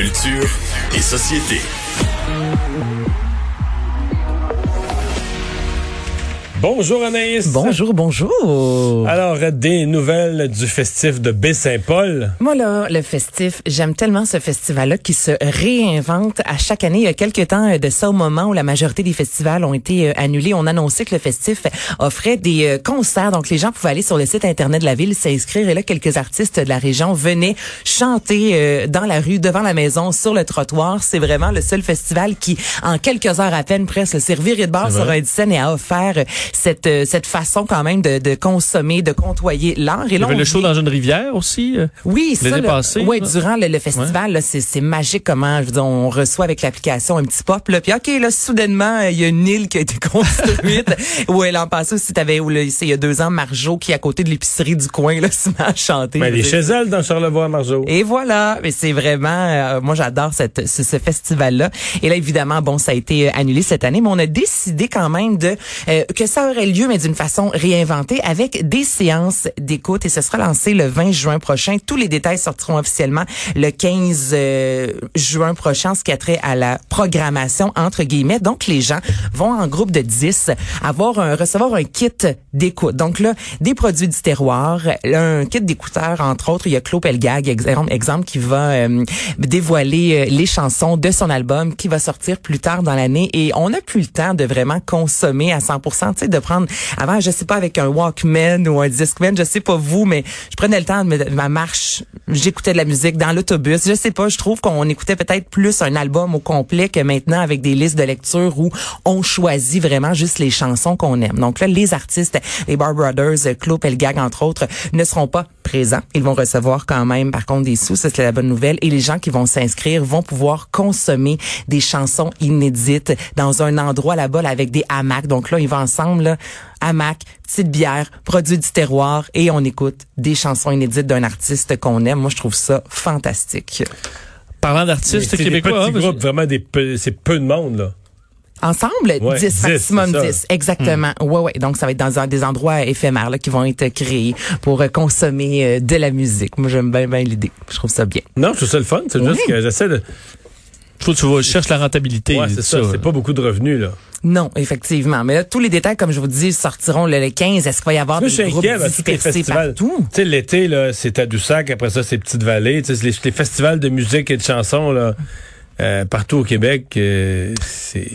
Culture et société. Bonjour Anaïs. Bonjour, bonjour. Alors, des nouvelles du festif de Baie-Saint-Paul. Moi, là, le festif, j'aime tellement ce festival-là qui se réinvente à chaque année. Il y a quelques temps de ça, au moment où la majorité des festivals ont été euh, annulés, on annonçait que le festif offrait des euh, concerts. Donc, les gens pouvaient aller sur le site Internet de la ville, s'inscrire. Et là, quelques artistes de la région venaient chanter euh, dans la rue, devant la maison, sur le trottoir. C'est vraiment le seul festival qui, en quelques heures à peine, presque, s'est reviré de bord sur un scène et a offert cette euh, cette façon quand même de, de consommer, de côtoyer l'art. Et là, Il y avait le show dans une rivière aussi. Euh, oui, ça. Passé, ouais, durant le, festival, là, c'est, c'est magique comment je veux dire, on reçoit avec l'application un petit pop là, puis ok là soudainement il y a une île qui a été construite. ouais, l'an passé aussi t'avais où il y a deux ans Marjo qui est à côté de l'épicerie du coin là se met à chanter. Mais elle est chez elle dans Charlevoix Marjo. Et voilà, mais c'est vraiment euh, moi j'adore cette ce, ce festival là. Et là évidemment bon ça a été annulé cette année, mais on a décidé quand même de que ça aurait lieu, mais d'une façon réinventée, avec des séances d'écoute. Et ce sera lancé le 20 juin prochain. Tous les détails sortiront officiellement le 15 euh, juin prochain, ce qui a trait à la programmation, entre guillemets. Donc, les gens vont en groupe de 10 avoir un, recevoir un kit d'écoute. Donc là, des produits du terroir, un kit d'écouteurs, entre autres. Il y a Claude Pelgag, exemple, qui va euh, dévoiler euh, les chansons de son album qui va sortir plus tard dans l'année. Et on n'a plus le temps de vraiment consommer à 100%, tu de prendre avant, je sais pas avec un Walkman ou un Discman, je sais pas vous, mais je prenais le temps de ma marche, j'écoutais de la musique dans l'autobus. Je sais pas, je trouve qu'on écoutait peut-être plus un album au complet que maintenant avec des listes de lecture où on choisit vraiment juste les chansons qu'on aime. Donc là, les artistes, les Bar Brothers, Claude Pelgag entre autres, ne seront pas présents. Ils vont recevoir quand même, par contre, des sous. Ça, c'est la bonne nouvelle. Et les gens qui vont s'inscrire vont pouvoir consommer des chansons inédites dans un endroit là-bas avec des hamacs. Donc là, ils vont ensemble, là, hamac, petite bière, produit du terroir et on écoute des chansons inédites d'un artiste qu'on aime. Moi, je trouve ça fantastique. Parlant d'artistes québécois, des petits hein, vraiment des c'est peu de monde là. Ensemble, 10, maximum 10. Exactement. Hmm. Ouais, ouais. Donc, ça va être dans des endroits éphémères là, qui vont être créés pour euh, consommer euh, de la musique. Moi, j'aime bien, bien l'idée. Je trouve ça bien. Non, je trouve ça le fun. C'est juste que j'essaie de... Faut tu vas chercher la rentabilité. Ouais, c'est ça. C'est pas beaucoup de revenus, là. Non, effectivement. Mais là, tous les détails, comme je vous dis, sortiront le 15. Est-ce qu'il va y avoir des groupes dispersés partout? Tu sais, l'été, là, c'est Tadoussac. Après ça, c'est Petite-Vallée. Tu sais, les, les, festivals de musique et de chansons, là, partout au Québec, euh, c'est...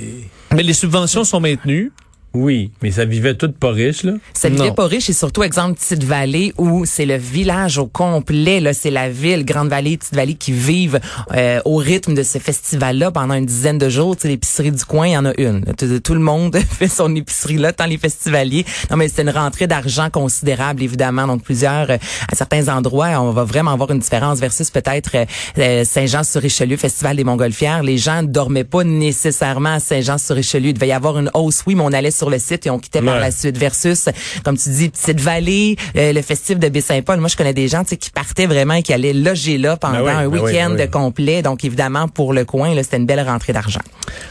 Mais les subventions sont maintenues. Oui, mais ça vivait tout pas riche, là. Ça vivait pas riche et surtout, exemple, Petite Vallée où c'est le village au complet, là, c'est la ville, Grande Vallée, Petite Vallée qui vivent euh, au rythme de ce festival-là pendant une dizaine de jours. Tu sais, l'épicerie du coin, il y en a une. Tout, le monde fait son épicerie là, tant les festivaliers. Non, mais c'est une rentrée d'argent considérable, évidemment. Donc, plusieurs, euh, à certains endroits, on va vraiment avoir une différence versus peut-être euh, Saint-Jean-sur-Richelieu, Festival des Montgolfières. Les gens ne dormaient pas nécessairement à Saint-Jean-sur-Richelieu. Il devait y avoir une hausse, oui, mais on allait sur le site et on quittait par la suite versus, comme tu dis, Petite Vallée, euh, le festif de Baie-Saint-Paul. Moi, je connais des gens qui partaient vraiment et qui allaient loger là pendant ben un ben week-end ben complet. Donc, évidemment, pour le coin, c'était une belle rentrée d'argent.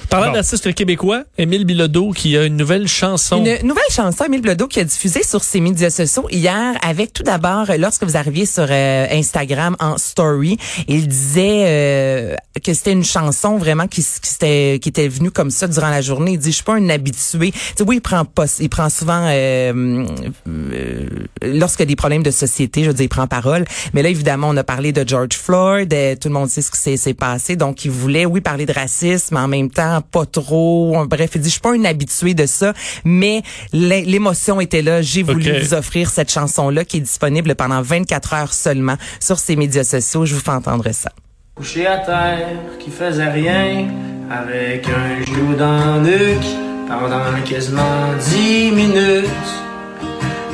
Parlant d'artiste québécois, Émile Bilodeau qui a une nouvelle chanson. Une nouvelle chanson, Émile Bilodeau qui a diffusé sur ses médias sociaux hier avec tout d'abord, lorsque vous arriviez sur euh, Instagram en story, il disait euh, que c'était une chanson vraiment qui, qui, était, qui était venue comme ça durant la journée. Il dit, je suis pas un habitué. Tu oui, il prend pas, il prend souvent, euh, euh, lorsqu'il y a des problèmes de société, je veux dire, il prend parole. Mais là, évidemment, on a parlé de George Floyd, tout le monde sait ce qui s'est passé. Donc, il voulait, oui, parler de racisme, mais en même temps, pas trop. Bref, il dit, je suis pas un habitué de ça, mais l'émotion était là. J'ai voulu vous offrir cette chanson-là qui est disponible pendant 24 heures seulement sur ses médias sociaux. Je vous fais entendre ça. Couché à terre, qui faisait rien, avec un genou dans le nuque, pendant quasiment dix minutes,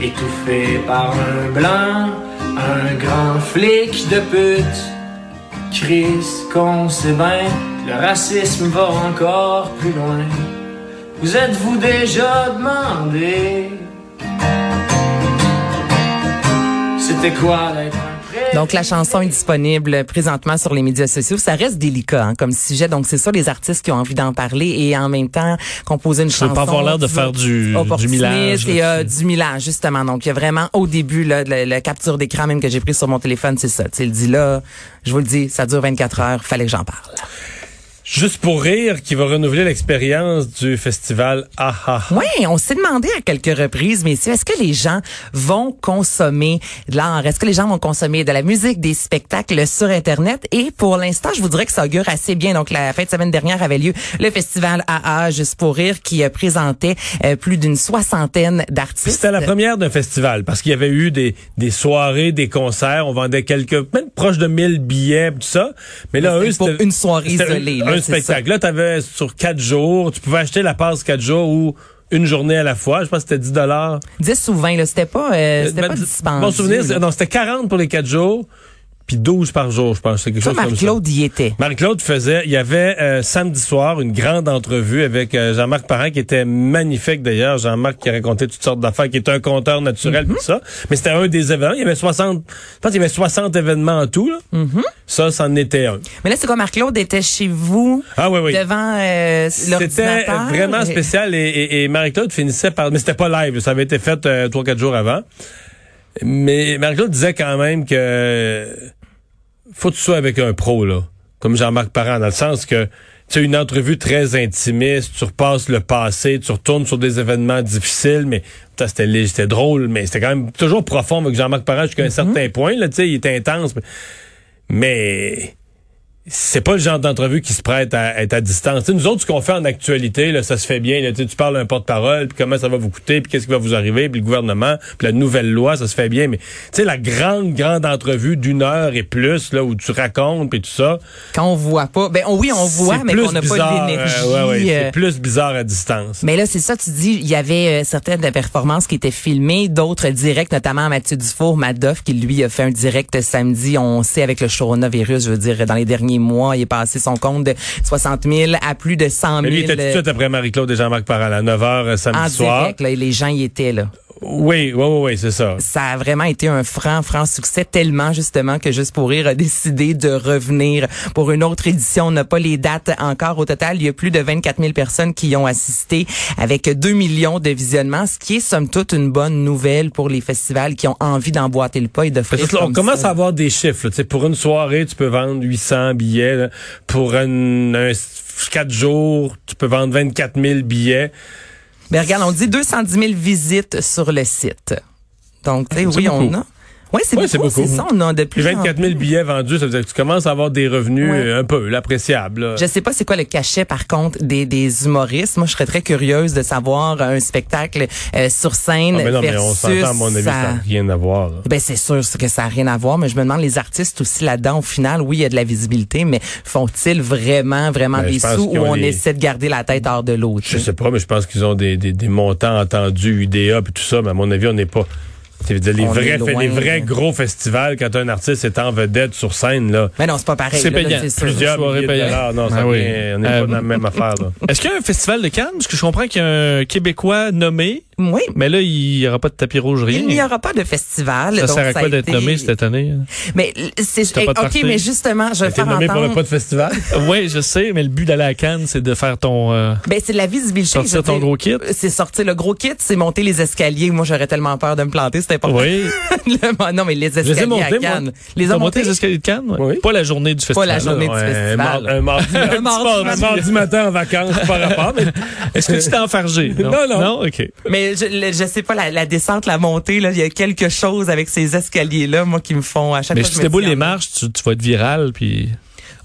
étouffé par un blanc, un grand flic de pute. Chris, qu'on sait bien, le racisme va encore plus loin. Vous êtes-vous déjà demandé C'était quoi d'être Donc la chanson est disponible présentement sur les médias sociaux. Ça reste délicat hein, comme sujet. Donc c'est ça les artistes qui ont envie d'en parler et en même temps composer une Je chanson. pas avoir l'air de faire du, du millage. et euh, du millage justement. Donc il y a vraiment au début là la, la capture d'écran même que j'ai pris sur mon téléphone, c'est ça. Tu il dit là, je vous le dis, ça dure 24 heures, fallait que j'en parle. Juste pour rire, qui va renouveler l'expérience du festival AHA. Oui, on s'est demandé à quelques reprises, messieurs, est-ce que les gens vont consommer de l'art? Est-ce que les gens vont consommer de la musique, des spectacles sur Internet? Et pour l'instant, je vous dirais que ça augure assez bien. Donc, la fin de semaine dernière avait lieu le festival AA Juste pour rire qui euh, présentait euh, plus d'une soixantaine d'artistes. C'était la première d'un festival parce qu'il y avait eu des, des soirées, des concerts, on vendait quelques, même proche de 1000 billets, tout ça. Mais là, eux, c'était une soirée isolée, là, c'est spectacle. Là, t'avais sur quatre jours, tu pouvais acheter la passe quatre jours ou une journée à la fois. Je pense que c'était 10 dollars. 10 ou 20, là, c'était pas, euh, c'était pas dispendieux. Mon souvenir, non, c'était 40 pour les quatre jours, puis 12 par jour, je pense. C'est quelque Ça, chose comme ça. Marc-Claude y était. Marc-Claude faisait, il y avait euh, samedi soir une grande entrevue avec euh, Jean-Marc Parent qui était magnifique d'ailleurs. Jean-Marc qui racontait toutes sortes d'affaires, qui était un conteur naturel, Mm-hmm. tout ça. Mais c'était un des événements. Il y avait 60, je pense qu'il y avait 60 événements en tout. Là. Mm-hmm. Ça, c'en était un. Mais là, c'est quoi, Marc-Claude était chez vous, Ah oui, oui. devant euh, C'était vraiment spécial et, et- et Marie-Claude finissait par... Mais c'était pas live, ça avait été fait euh, trois, quatre jours avant. Mais Marie-Claude disait quand même que faut que tu sois avec un pro, là, comme Jean-Marc Parent, dans le sens que tu as une entrevue très intimiste, tu repasses le passé, tu retournes sur des événements difficiles, mais c'était c'était drôle, mais c'était quand même toujours profond avec Jean-Marc Parent jusqu'à un certain point, là, tu sais, il était intense, mais, mais c'est pas le genre d'entrevue qui se prête à être à distance. Tu sais, nous autres, ce qu'on fait en actualité, là, ça se fait bien. Là, tu parles à un porte-parole, puis comment ça va vous coûter, puis qu'est-ce qui va vous arriver, puis le gouvernement, puis la nouvelle loi, ça se fait bien. Mais tu sais, la grande, grande entrevue d'une heure et plus, là, où tu racontes, puis tout ça, Quand on voit pas, ben on- oui, on voit, mais qu'on n'a pas l'énergie. euh, ouais, ouais, euh, c'est plus bizarre à distance. mais là, c'est ça, tu dis, il y avait euh, certaines performances qui étaient filmées, d'autres directs, notamment Mathieu Dufour, Madoff, qui lui a fait un direct samedi. On sait avec le coronavirus, je veux dire, dans les derniers mois, il est passé son compte de 60 000 à plus de 100 000 Mais lui, il était tout de suite après Marie-Claude et Jean-Marc Parent, à 9h en samedi soir. direct, là, et les gens y étaient là. Oui, oui, oui, oui, c'est ça. Ça a vraiment été un franc, franc succès, tellement justement que Juste pour rire a décidé de revenir pour une autre édition. On n'a pas les dates encore. Au total, il y a plus de 24 000 personnes qui y ont assisté avec 2 millions de visionnements, ce qui est somme toute une bonne nouvelle pour les festivals qui ont envie d'emboîter le pas et que là, on comme commence à avoir des chiffres. là. Tu sais, Pour une soirée, tu peux vendre 800 billets. là. Pour un, un 4 jours, tu peux vendre 24 000 billets. Ben regarde, on dit 210 000 visites sur le site. Donc, tu sais, oui, on beaucoup. a. Oui, c'est Ouais, beaucoup. c'est beaucoup. C'est ça, on a de plus en 24 000 billets vendus, ça veut dire que tu commences à avoir des revenus Ouais. euh, un peu, appréciables. là. Je sais pas c'est quoi le cachet par contre des, des humoristes. Moi, je serais très curieuse de savoir un spectacle euh, sur scène Ah, mais non, mais on versus s'entend, à mon avis, ça n'a rien à voir. là. Ben c'est sûr que ça a rien à voir, mais je me demande les artistes aussi là-dedans. Au final, oui, il y a de la visibilité, mais font-ils vraiment, vraiment Ben, des sous ou on les- essaie de garder la tête hors de l'eau? Je sais? sais pas, mais je pense qu'ils ont des, des, des montants entendus, UDA et tout ça, mais à mon avis, on n'est pas. Dire, les vrais, est loin, les vrais là. gros festivals, quand un artiste est en vedette sur scène, là, Mais non, c'est pas pareil. C'est là, là, payant. c'est sûr. plusieurs soirée milliers de payante. dollars. Non, ça Ah oui. vient- on n'est Euh, pas dans la même affaire. Là. Est-ce qu'il y a un festival de Cannes? Parce que je comprends qu'il y a un Québécois nommé, Oui. mais là, il n'y aura pas de tapis rouge, rien. Il n'y aura pas de festival. Ça donc sert à quoi d'être été- nommé cette année? Mais c'est pas de ok, mais justement, je vais T'es faire nommé pour entendre. le pas de festival? oui, je sais, mais le but d'aller à Cannes, c'est de faire ton... euh, Ben c'est de la visibilité. Sortir ton dire, gros kit? C'est sortir le gros kit, c'est monter les escaliers. Moi, j'aurais tellement peur de me planter, c'était pas Oui. non, mais les escaliers montés, à moi. Cannes. Les ont monté escaliers de Cannes? ouais? Oui. Pas la journée du festival. la journée du Ouais, festival. Un, mar- un mardi, Un mardi. un mardi matin en vacances, par rapport. Est-ce que tu t'es enfargé? Non, non. Non, OK. Mais je, le- je sais pas, la, la descente, la montée, là, il y a quelque chose avec ces escaliers-là, moi, qui me font à chaque Mais fois. si je tu déboules les marches, tu, tu vas être viral, puis...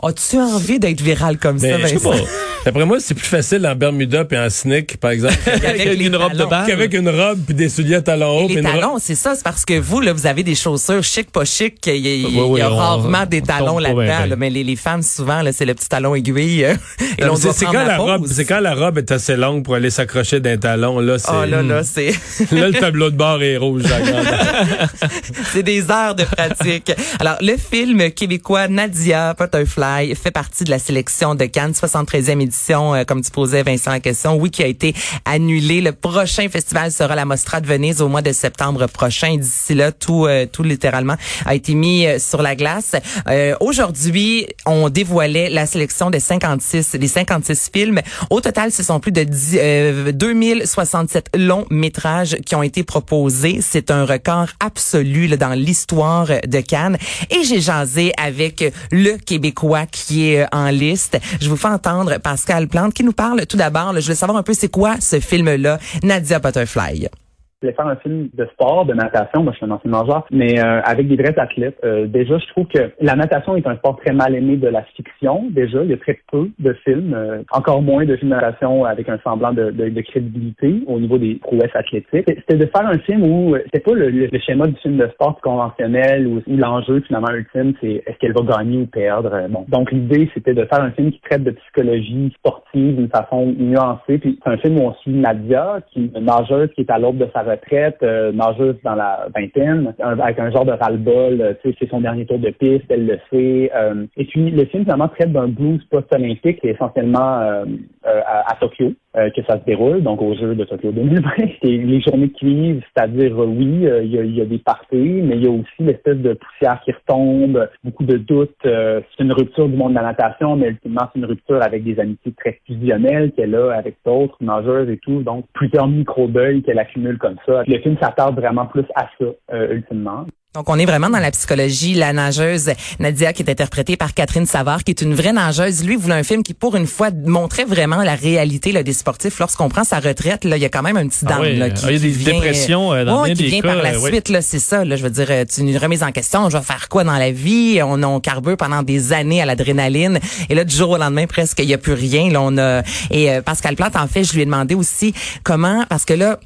As-tu envie d'être viral comme ça, Mais je sais Vincent? pas. D'après moi, c'est plus facile en Bermuda et en sneak, par exemple, Avec les une robe de balle. qu'avec une robe puis des souliers à talons hauts. Et puis les talons, c'est ça, c'est parce que vous, là, vous avez des chaussures chic, pas chic. Il y y a- Oui, y a on- rarement des on talons là-dedans. là, mais les, les femmes, souvent, là, c'est le petit talon aiguille. euh, et Non, doit prendre quand la pause. robe, c'est quand la robe est assez longue pour aller s'accrocher d'un talon. Là, c'est Oh là là, c'est là le tableau de bord est rouge. la c'est des heures de pratique. Alors le film québécois Nadia, Butterfly fait partie de la sélection de Cannes, 73e édition, euh, comme tu posais Vincent la question. Oui, qui a été annulé. Le prochain festival sera la Mostra de Venise au mois de septembre prochain. D'ici là, tout, euh, tout littéralement a été mis euh, sur la glace. Aujourd'hui, on dévoilait la sélection des 56, des 56 films. Au total, ce sont plus de 10, 2067 longs métrages qui ont été proposés. C'est un record absolu là, dans l'histoire de Cannes. Et j'ai jasé avec le Québécois qui est euh, en liste. Je vous fais entendre Pascal Qui nous parle tout d'abord. Je veux savoir un peu c'est quoi ce film-là, Nadia Butterfly voulais faire un film de sport, de natation. Moi, je suis un ancien nageur, mais euh, avec des vrais athlètes. Euh, déjà, je trouve que la natation est un sport très mal aimé de la fiction. Déjà, il y a très peu de films, euh, encore moins de films de natation avec un semblant de, de, crédibilité au niveau des prouesses athlétiques. C'était de faire un film où c'était pas le, schéma du film de sport conventionnel où, l'enjeu finalement ultime c'est est-ce qu'elle va gagner ou perdre? Bon, donc l'idée c'était de faire un film qui traite de psychologie sportive d'une façon nuancée. Puis c'est un film où on suit Nadia, qui est une nageuse qui est à l'aube de sa retraite, euh, nageuse dans la vingtaine, avec un genre de ras-le-bol, euh, tu sais, c'est son dernier tour de piste, elle le sait. Euh, et puis le film finalement traite d'un blues post-olympique essentiellement euh, à, Tokyo que ça se déroule, donc aux Jeux de Tokyo 2020. Et les journées qui vivent, c'est-à-dire oui, il y, a, y, a, des parties, mais il y a aussi l'espèce de poussière qui retombe, beaucoup de doutes. c'est une rupture du monde de la natation, mais ultimement c'est une rupture avec des amitiés très fusionnelles qu'elle a avec d'autres nageuses et tout. Donc plusieurs micro-deuils qu'elle accumule comme ça le film s'attarde vraiment plus à ça, euh, ultimement. Donc, on est vraiment dans la psychologie. La nageuse Nadia, qui est interprétée par Catherine Savard, qui est une vraie nageuse. Lui voulait un film qui, pour une fois, montrait vraiment la réalité là, des sportifs. Lorsqu'on prend sa retraite, là, il y a quand même un petit ah dame là, qui, ah, il y a des dépressions euh, dans qui des vient cas, par la euh, suite. Là, c'est ça. Là, je veux dire, euh, c'est une remise en question. Je vais faire quoi dans la vie? On, on carbure pendant des années à l'adrénaline. Et là, du jour au lendemain, presque, il y a plus rien. Là, on a et Pascal Plante, en fait, je lui ai demandé aussi comment, parce que là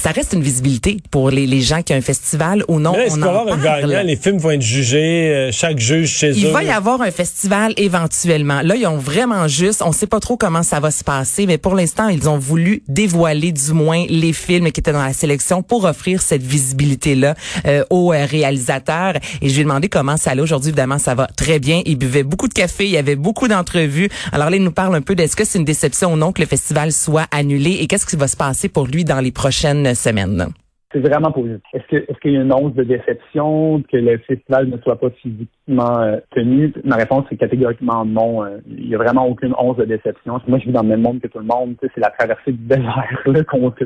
ça reste une visibilité pour les, les gens qui ont un festival ou non. Qu'il va y avoir un gagnant? Les films vont être jugés, euh, chaque juge chez eux. Il va y avoir un festival éventuellement. Là, ils ont vraiment juste, on sait pas trop comment ça va se passer, mais pour l'instant, ils ont voulu dévoiler du moins les films qui étaient dans la sélection pour offrir cette visibilité-là euh, aux euh, réalisateurs. Et je lui ai demandé comment ça allait. Aujourd'hui, évidemment, ça va très bien. Il buvait beaucoup de café, il y avait beaucoup d'entrevues. Alors là, il nous parle un peu d'est-ce que c'est une déception ou non que le festival soit annulé et qu'est-ce qui va se passer pour lui dans les prochaines semaine. C'est vraiment positif. Est-ce qu'il y a une once de déception que le festival ne soit pas physiquement euh, tenu? Ma réponse est catégoriquement non. Euh, il n'y a vraiment aucune once de déception. Moi, je vis dans le même monde que tout le monde. C'est la traversée du désert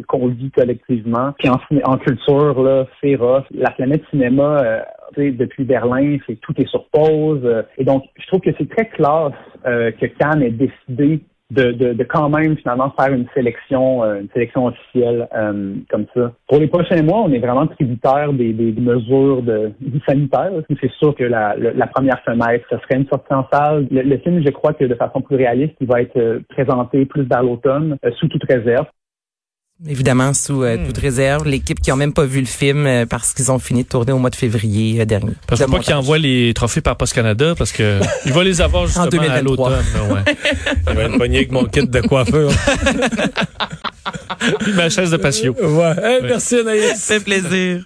qu'on vit collectivement. Puis en, en culture, c'est. La planète cinéma, euh, depuis Berlin, c'est tout est sur pause. et donc, je trouve que c'est très classe que Cannes ait décidé de, de, de, quand même finalement faire une sélection, euh, une sélection officielle euh, comme ça. Pour les prochains mois, on est vraiment tributaire des, des mesures de, sanitaires. C'est sûr que la, la, première fenêtre, ce serait une sortie en salle. Le, film, je crois que de façon plus réaliste, il va être euh, présenté plus vers l'automne, sous toute réserve. Évidemment, sous euh, toute hmm. réserve. L'équipe qui ont même pas vu le film euh, parce qu'ils ont fini de tourner au mois de février euh, dernier. Parce que pas qu'ils envoient les trophées par Post Canada parce que il va les avoir justement à l'automne. Ouais. il va être pogné avec mon kit de coiffeur. ma chaise de patio. Ouais. Merci Anaïs. Ça fait plaisir.